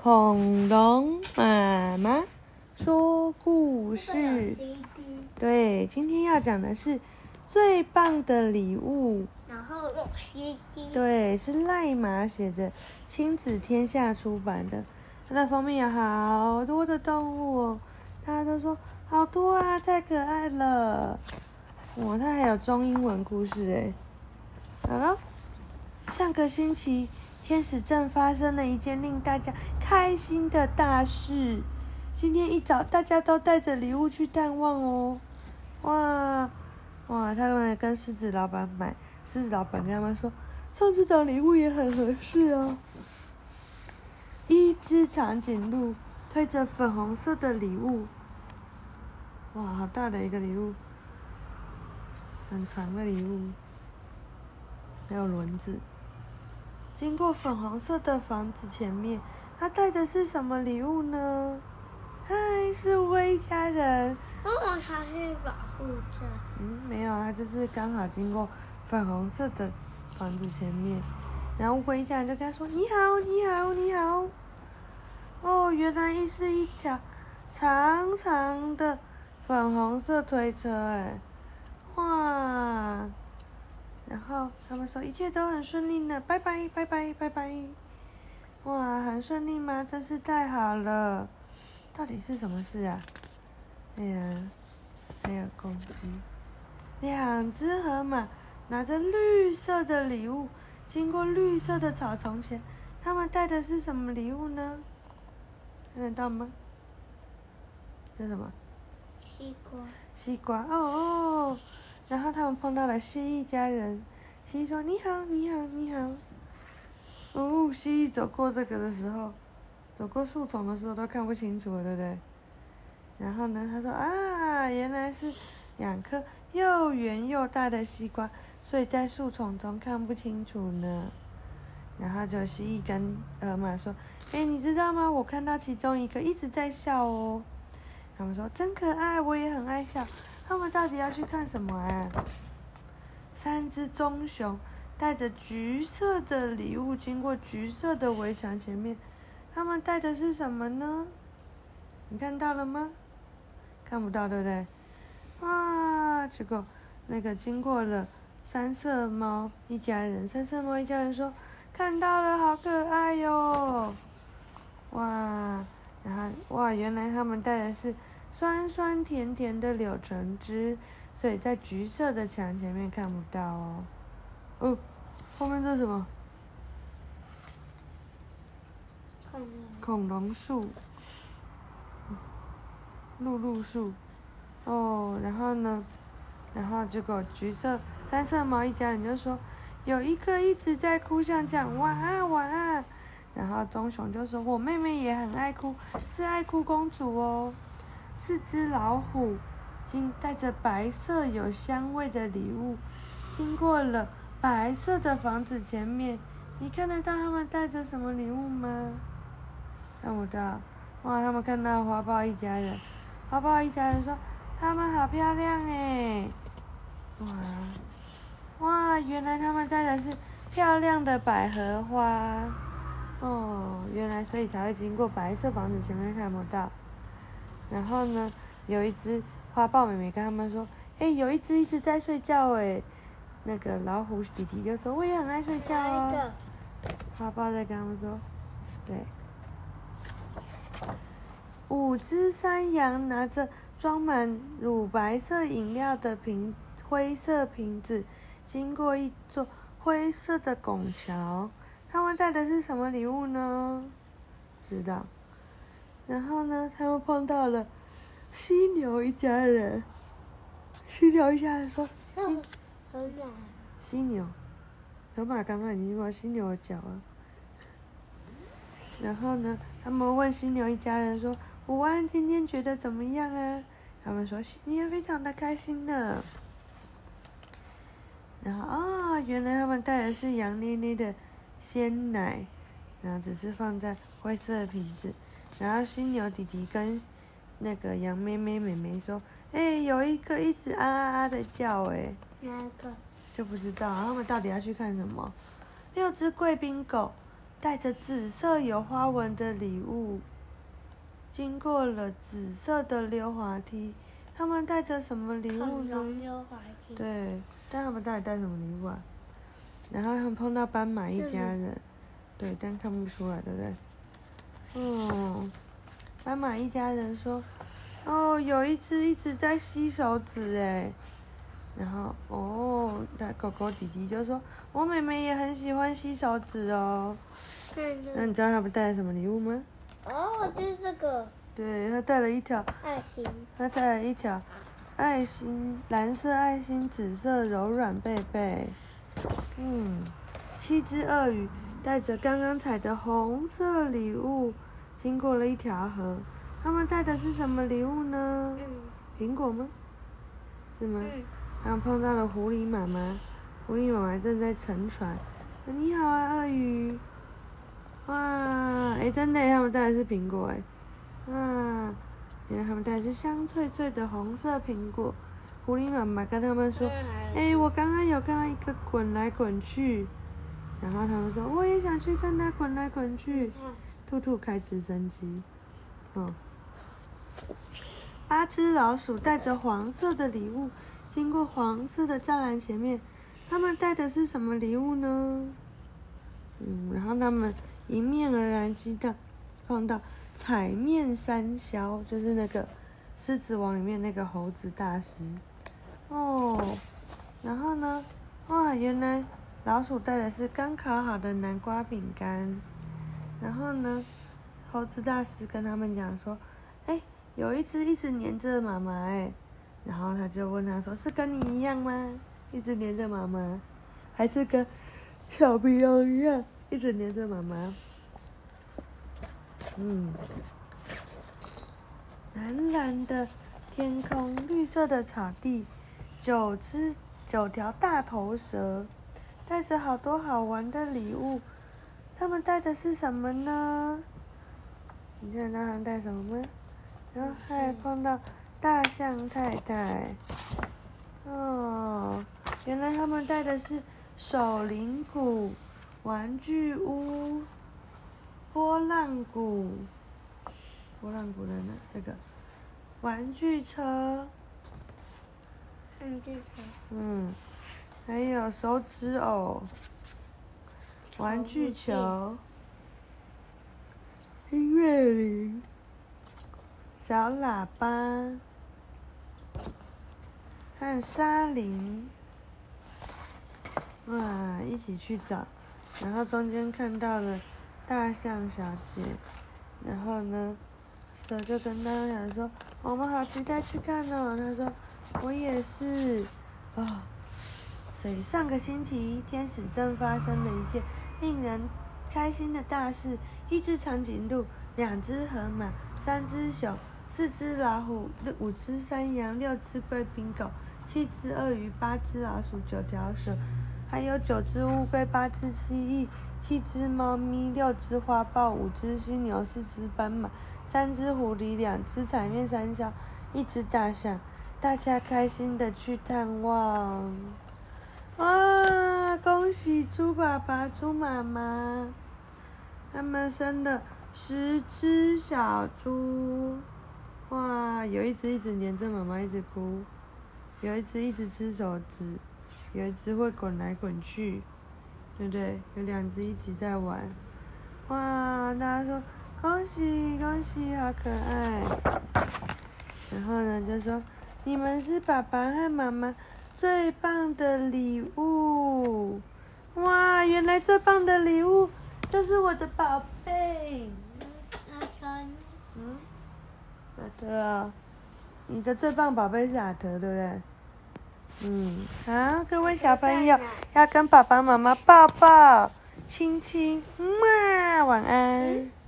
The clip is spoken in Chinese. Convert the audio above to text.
恐龙妈妈说故事。对，今天要讲的是最棒的礼物。然后有 CD。对，是赖马写的，亲子天下出版的。它的封面有好多的动物哦，大家都说好多啊，太可爱了。哇，它还有中英文故事哎。好了，上个星期。天使镇发生了一件令大家开心的大事。今天一早，大家都带着礼物去探望哦。哇哇！他们跟狮子老板买，狮子老板跟他们说：“上次的礼物也很合适哦。”一只长颈鹿推着粉红色的礼物，哇，好大的一个礼物，很长的礼物，还有轮子。经过粉红色的房子前面，他带的是什么礼物呢？嗨，是乌龟一家人。为什么他是保护着？嗯，没有，他就是刚好经过粉红色的房子前面，然后乌龟一家人就跟他说：“你好，你好，你好。”哦，原来是一条长长的粉红色推车，哎，哇！然后他们说一切都很顺利呢，拜拜拜拜拜拜。顺利吗？真是太好了！到底是什么事啊？哎呀，还有公鸡，两只河马拿着绿色的礼物，经过绿色的草丛前，他们带的是什么礼物呢？看得到吗？这是什么？西瓜。西瓜哦哦。然后他们碰到了蜥蜴家人，蜥蜴说：“你好，你好，你好。”哦，蜥蜴走过这个的时候，走过树丛的时候都看不清楚了，对不对？然后呢，他说：“啊，原来是两颗又圆又大的西瓜，所以在树丛中看不清楚呢。”然后就蜥蜴跟河马说：“哎，你知道吗？我看到其中一个一直在笑哦。”他们说：“真可爱，我也很爱笑。”他们到底要去看什么啊？三只棕熊带着橘色的礼物经过橘色的围墙前面，他们带的是什么呢？你看到了吗？看不到，对不对？哇！结果那个经过了三色猫一家人，三色猫一家人说看到了，好可爱哟！哇！然后哇，原来他们带的是。酸酸甜甜的柳橙汁，所以在橘色的墙前面看不到哦。哦，后面这是什么？恐龙。树。露露树。哦，然后呢？然后结果橘色三色毛一家人就说，有一个一直在哭，像这样晚安晚安。然后棕熊就说，我妹妹也很爱哭，是爱哭公主哦。四只老虎，经带着白色有香味的礼物，经过了白色的房子前面。你看得到他们带着什么礼物吗？看不到。哇，他们看到花豹一家人，花豹一家人说：“他们好漂亮哎！”哇，哇，原来他们带的是漂亮的百合花。哦，原来所以才会经过白色房子前面看不到。然后呢，有一只花豹妹妹跟他们说：“哎，有一只一直在睡觉哎。”那个老虎弟弟就说：“我也很爱睡觉哦。”花豹在跟他们说：“对。”五只山羊拿着装满乳白色饮料的瓶灰色瓶子，经过一座灰色的拱桥。他们带的是什么礼物呢？不知道。然后呢，他们碰到了犀牛一家人。犀牛一家人说：“嗯，”犀牛，河马刚刚已经过犀牛的脚了。然后呢，他们问犀牛一家人说：“午安，今天觉得怎么样啊？”他们说：“今天非常的开心呢。”然后啊、哦，原来他们带的是羊奶奶的鲜奶，然后只是放在灰色的瓶子。然后犀牛弟弟跟那个羊妹妹妹妹说：“哎，有一个一直啊啊啊的叫，哎，哪个？就不知道他们到底要去看什么。六只贵宾狗带着紫色有花纹的礼物，经过了紫色的溜滑梯。他们带着什么礼物呢？溜滑梯。对，但他们到底带什么礼物啊？然后他们碰到斑马一家人，对，但看不出来，对不对？哦，斑马一家人说：“哦，有一只一直在吸手指哎。”然后哦，那狗狗弟弟就说：“我妹妹也很喜欢吸手指哦。”那你知道他们带了什么礼物吗？哦，就是这个。对，他带了一条爱心。他带了一条爱心，蓝色爱心，紫色柔软贝贝。嗯，七只鳄鱼带着刚刚采的红色礼物，经过了一条河。他们带的是什么礼物呢？苹果吗？是吗？他们碰到了狐狸妈妈，狐狸妈妈正在乘船。你好啊，鳄鱼。哇，哎，真的，他们带的是苹果，哎，哇，原来他们带的是香脆脆的红色苹果。狐狸妈妈跟他们说：“哎，我刚刚有看到一个滚来滚去。”然后他们说：“我也想去看它滚来滚去。”兔兔开直升机，哦。八只老鼠带着黄色的礼物，经过黄色的栅栏前面，他们带的是什么礼物呢？嗯，然后他们。迎面而来，激到碰到彩面山魈，就是那个《狮子王》里面那个猴子大师哦。然后呢，哇，原来老鼠带的是刚烤好的南瓜饼干。然后呢，猴子大师跟他们讲说：“哎，有一只一直黏着妈妈哎。”然后他就问他说：“是跟你一样吗？一直黏着妈妈，还是跟小皮羊一样？”一直黏着妈妈。嗯，蓝蓝的天空，绿色的草地，九只九条大头蛇，带着好多好玩的礼物。他们带的是什么呢？你看他们带什么吗？然后还碰到大象太太。哦，原来他们带的是手铃鼓。玩具屋，拨浪鼓，拨浪鼓的呢？这个玩具车，玩具车，嗯，还有手指偶，玩具球，音乐铃，小喇叭，和沙林，哇，一起去找。然后中间看到了大象小姐，然后呢，蛇就跟他讲说：“我们好期待去看哦。”他说：“我也是。”哦，所以上个星期天使镇发生了一件令人开心的大事：一只长颈鹿，两只河马，三只熊，四只老虎，五只山羊，六只贵宾狗，七只鳄鱼，八只老鼠，九条蛇。还有九只乌龟，八只蜥蜴，七只猫咪，六只花豹，五只犀牛，四只斑马，三只狐狸，两只彩面山魈，一只大象。大家开心的去探望。哇！恭喜猪爸爸、猪妈妈，他们生了十只小猪。哇！有一只一直黏着妈妈，一直哭；有一只一直吃手指。有一只会滚来滚去，对不对？有两只一起在玩，哇！大家说恭喜恭喜，好可爱。然后呢，就说你们是爸爸和妈妈最棒的礼物。哇！原来最棒的礼物就是我的宝贝。嗯？阿特啊，你的最棒宝贝是阿德，对不对？嗯，好，各位小朋友要跟爸爸妈妈抱抱、亲亲，嗯嘛，晚安。